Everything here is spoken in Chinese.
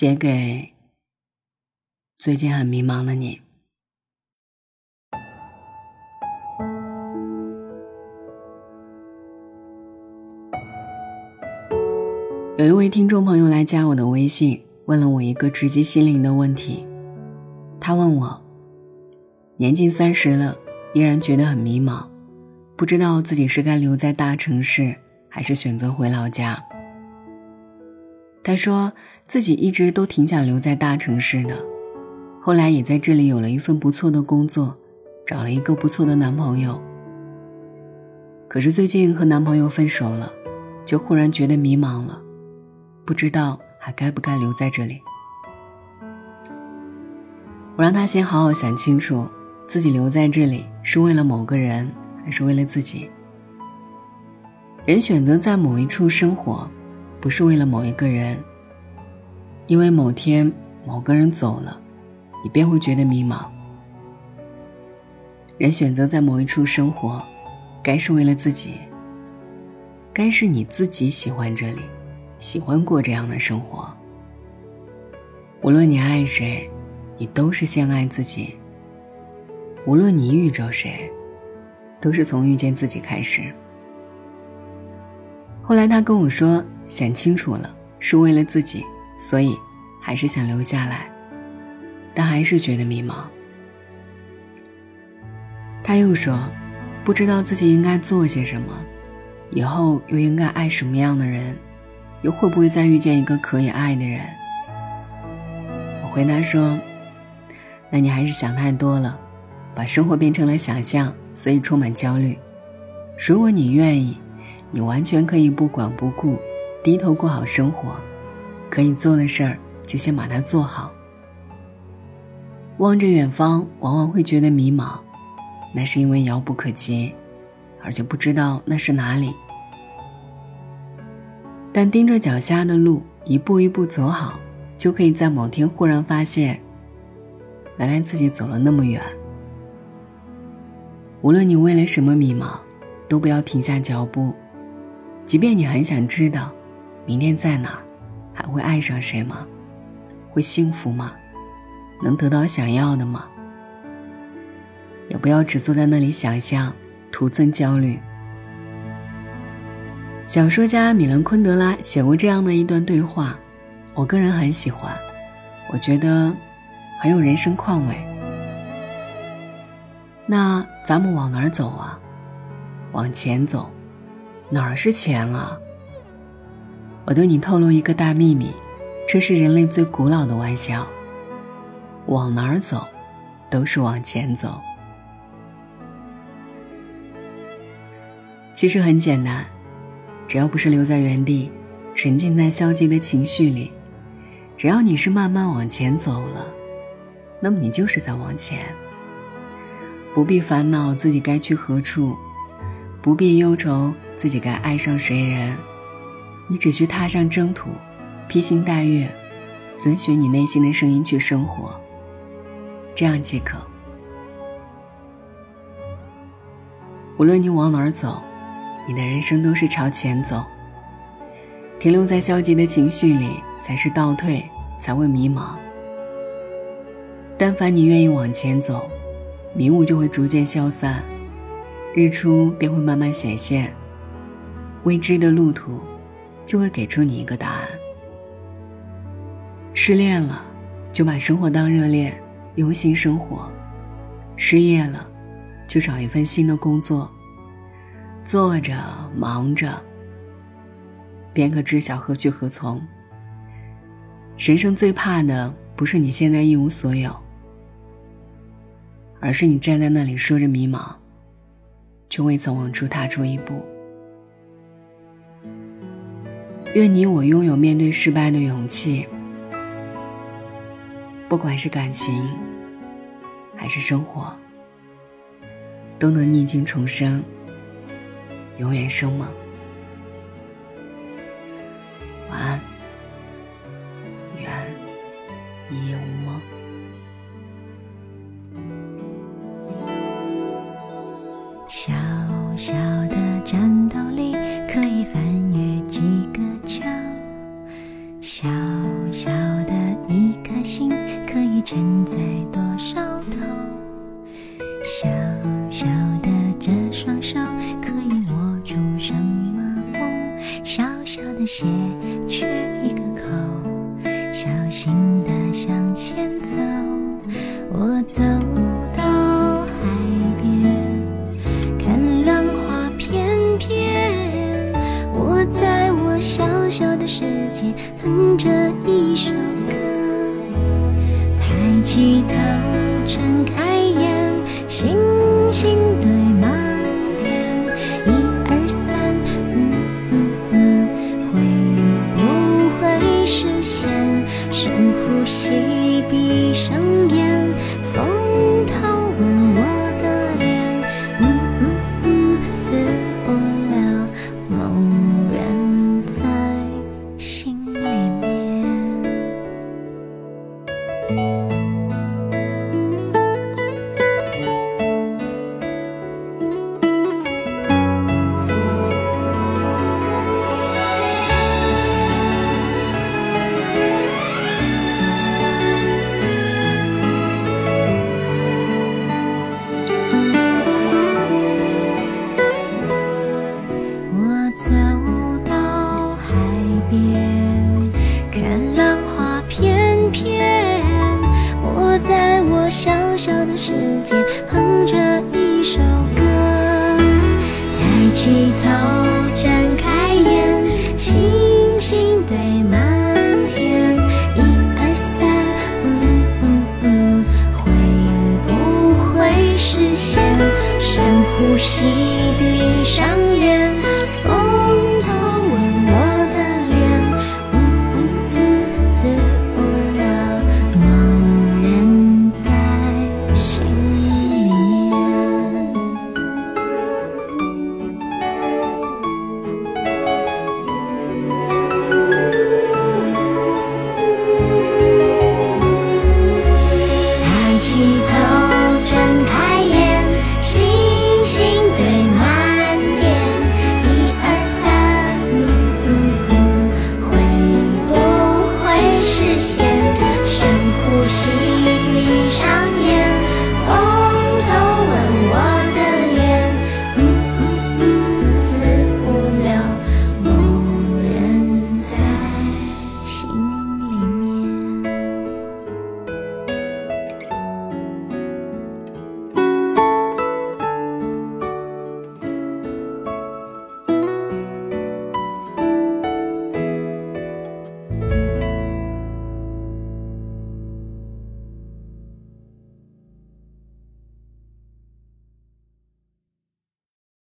写给最近很迷茫的你。有一位听众朋友来加我的微信，问了我一个直击心灵的问题。他问我：年近三十了，依然觉得很迷茫，不知道自己是该留在大城市，还是选择回老家。他说自己一直都挺想留在大城市的，后来也在这里有了一份不错的工作，找了一个不错的男朋友。可是最近和男朋友分手了，就忽然觉得迷茫了，不知道还该不该留在这里。我让他先好好想清楚，自己留在这里是为了某个人，还是为了自己。人选择在某一处生活。不是为了某一个人，因为某天某个人走了，你便会觉得迷茫。人选择在某一处生活，该是为了自己，该是你自己喜欢这里，喜欢过这样的生活。无论你爱谁，你都是先爱自己。无论你遇着谁，都是从遇见自己开始。后来他跟我说。想清楚了，是为了自己，所以还是想留下来，但还是觉得迷茫。他又说，不知道自己应该做些什么，以后又应该爱什么样的人，又会不会再遇见一个可以爱的人？我回答说，那你还是想太多了，把生活变成了想象，所以充满焦虑。如果你愿意，你完全可以不管不顾。低头过好生活，可以做的事儿就先把它做好。望着远方，往往会觉得迷茫，那是因为遥不可及，而且不知道那是哪里。但盯着脚下的路，一步一步走好，就可以在某天忽然发现，原来自己走了那么远。无论你为了什么迷茫，都不要停下脚步，即便你很想知道。明天在哪，儿会爱上谁吗？会幸福吗？能得到想要的吗？也不要只坐在那里想象，徒增焦虑。小说家米兰昆德拉写过这样的一段对话，我个人很喜欢，我觉得很有人生况味。那咱们往哪儿走啊？往前走，哪儿是钱啊？我对你透露一个大秘密，这是人类最古老的玩笑。往哪儿走，都是往前走。其实很简单，只要不是留在原地，沉浸在消极的情绪里，只要你是慢慢往前走了，那么你就是在往前。不必烦恼自己该去何处，不必忧愁自己该爱上谁人。你只需踏上征途，披星戴月，遵循你内心的声音去生活，这样即可。无论你往哪儿走，你的人生都是朝前走。停留在消极的情绪里，才是倒退，才会迷茫。但凡你愿意往前走，迷雾就会逐渐消散，日出便会慢慢显现，未知的路途。就会给出你一个答案。失恋了，就把生活当热恋，用心生活；失业了，就找一份新的工作，做着忙着，便可知晓何去何从。人生最怕的不是你现在一无所有，而是你站在那里说着迷茫，却未曾往出踏出一步。愿你我拥有面对失败的勇气，不管是感情还是生活，都能逆境重生，永远生猛。晚安，愿一夜无梦。小小想。心的起头，睁开眼，星星堆满天，一二三，嗯嗯嗯，会不会实现？深呼吸，闭上眼，风。